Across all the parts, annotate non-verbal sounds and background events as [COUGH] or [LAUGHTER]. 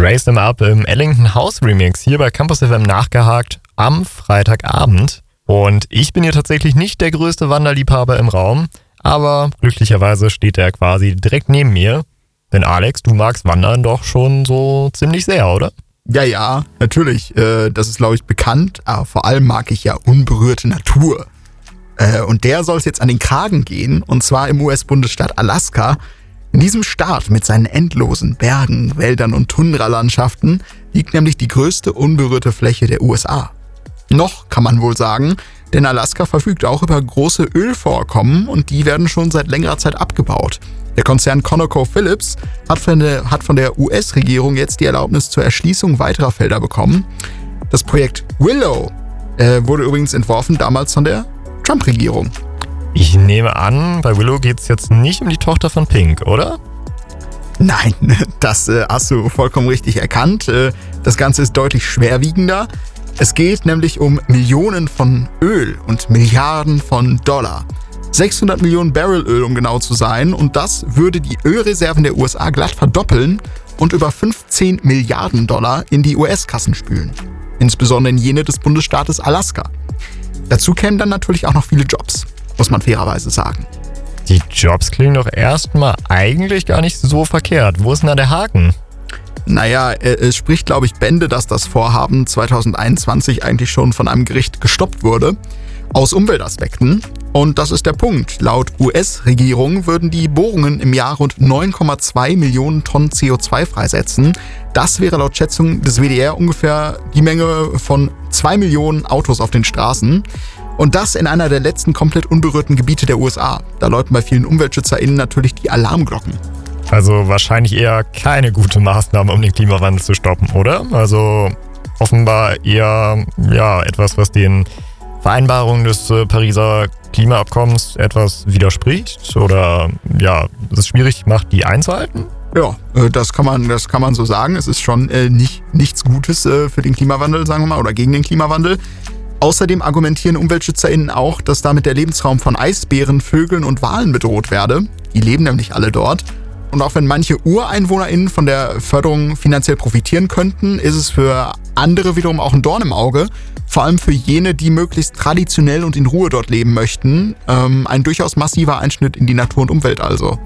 Raise Them Up im Ellington House Remix hier bei Campus FM nachgehakt am Freitagabend. Und ich bin hier tatsächlich nicht der größte Wanderliebhaber im Raum, aber glücklicherweise steht er quasi direkt neben mir. Denn Alex, du magst Wandern doch schon so ziemlich sehr, oder? Ja, ja, natürlich. Äh, das ist, glaube ich, bekannt. Aber vor allem mag ich ja unberührte Natur. Äh, und der soll es jetzt an den Kragen gehen. Und zwar im US-Bundesstaat Alaska. In diesem Staat mit seinen endlosen Bergen, Wäldern und Tundralandschaften liegt nämlich die größte unberührte Fläche der USA. Noch kann man wohl sagen, denn Alaska verfügt auch über große Ölvorkommen und die werden schon seit längerer Zeit abgebaut. Der Konzern ConocoPhillips hat von der, hat von der US-Regierung jetzt die Erlaubnis zur Erschließung weiterer Felder bekommen. Das Projekt Willow äh, wurde übrigens entworfen damals von der Trump-Regierung. Ich nehme an, bei Willow geht es jetzt nicht um die Tochter von Pink, oder? Nein, [LAUGHS] das äh, hast du vollkommen richtig erkannt. Äh, das Ganze ist deutlich schwerwiegender. Es geht nämlich um Millionen von Öl und Milliarden von Dollar. 600 Millionen Barrel Öl, um genau zu sein, und das würde die Ölreserven der USA glatt verdoppeln und über 15 Milliarden Dollar in die US-Kassen spülen. Insbesondere in jene des Bundesstaates Alaska. Dazu kämen dann natürlich auch noch viele Jobs muss man fairerweise sagen. Die Jobs klingen doch erstmal eigentlich gar nicht so verkehrt. Wo ist denn da der Haken? Naja, es spricht, glaube ich, Bände, dass das Vorhaben 2021 eigentlich schon von einem Gericht gestoppt wurde. Aus Umweltaspekten. Und das ist der Punkt. Laut US-Regierung würden die Bohrungen im Jahr rund 9,2 Millionen Tonnen CO2 freisetzen. Das wäre laut Schätzung des WDR ungefähr die Menge von 2 Millionen Autos auf den Straßen. Und das in einer der letzten komplett unberührten Gebiete der USA. Da läuten bei vielen UmweltschützerInnen natürlich die Alarmglocken. Also wahrscheinlich eher keine gute Maßnahme, um den Klimawandel zu stoppen, oder? Also offenbar eher ja, etwas, was den Vereinbarungen des äh, Pariser Klimaabkommens etwas widerspricht oder ja, es schwierig macht, die einzuhalten? Ja, äh, das kann man, das kann man so sagen. Es ist schon äh, nicht, nichts Gutes äh, für den Klimawandel, sagen wir mal, oder gegen den Klimawandel. Außerdem argumentieren UmweltschützerInnen auch, dass damit der Lebensraum von Eisbären, Vögeln und Walen bedroht werde. Die leben nämlich alle dort. Und auch wenn manche UreinwohnerInnen von der Förderung finanziell profitieren könnten, ist es für andere wiederum auch ein Dorn im Auge. Vor allem für jene, die möglichst traditionell und in Ruhe dort leben möchten. Ähm, ein durchaus massiver Einschnitt in die Natur und Umwelt also.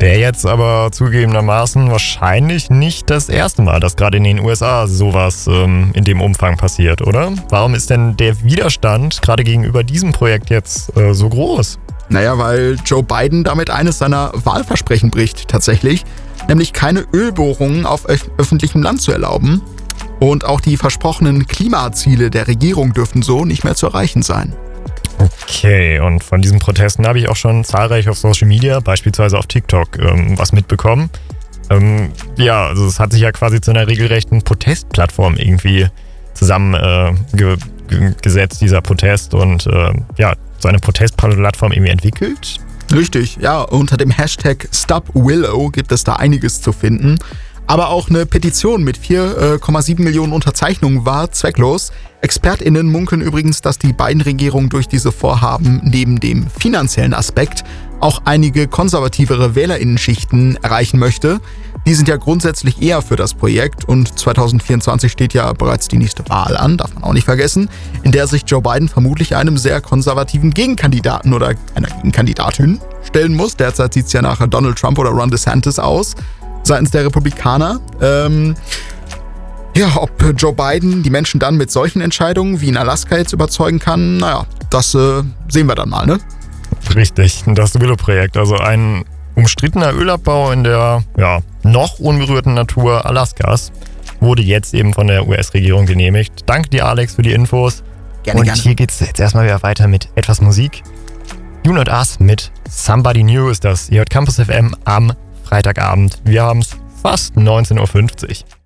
Wäre jetzt aber zugegebenermaßen wahrscheinlich nicht das erste Mal, dass gerade in den USA sowas ähm, in dem Umfang passiert, oder? Warum ist denn der Widerstand gerade gegenüber diesem Projekt jetzt äh, so groß? Naja, weil Joe Biden damit eines seiner Wahlversprechen bricht, tatsächlich. Nämlich keine Ölbohrungen auf öf öffentlichem Land zu erlauben. Und auch die versprochenen Klimaziele der Regierung dürften so nicht mehr zu erreichen sein. Okay, und von diesen Protesten habe ich auch schon zahlreich auf Social Media, beispielsweise auf TikTok, ähm, was mitbekommen. Ähm, ja, also es hat sich ja quasi zu einer regelrechten Protestplattform irgendwie zusammengesetzt, äh, dieser Protest und äh, ja, so eine Protestplattform irgendwie entwickelt. Richtig, ja, unter dem Hashtag StopWillow gibt es da einiges zu finden. Aber auch eine Petition mit 4,7 Millionen Unterzeichnungen war zwecklos. ExpertInnen munkeln übrigens, dass die beiden Regierungen durch diese Vorhaben neben dem finanziellen Aspekt auch einige konservativere WählerInnenschichten erreichen möchte. Die sind ja grundsätzlich eher für das Projekt und 2024 steht ja bereits die nächste Wahl an, darf man auch nicht vergessen, in der sich Joe Biden vermutlich einem sehr konservativen Gegenkandidaten oder einer Gegenkandidatin stellen muss. Derzeit sieht es ja nach Donald Trump oder Ron DeSantis aus seitens der Republikaner. Ähm, ja, ob Joe Biden die Menschen dann mit solchen Entscheidungen wie in Alaska jetzt überzeugen kann, naja, das äh, sehen wir dann mal, ne? Richtig, das Willow-Projekt, also ein umstrittener Ölabbau in der ja, noch unberührten Natur Alaskas, wurde jetzt eben von der US-Regierung genehmigt. Danke dir, Alex, für die Infos. Gerne, Und gerne. hier geht es jetzt erstmal wieder weiter mit etwas Musik. You Not Us mit Somebody New ist das. Ihr hört Campus FM am Freitagabend. Wir haben es fast 19.50 Uhr.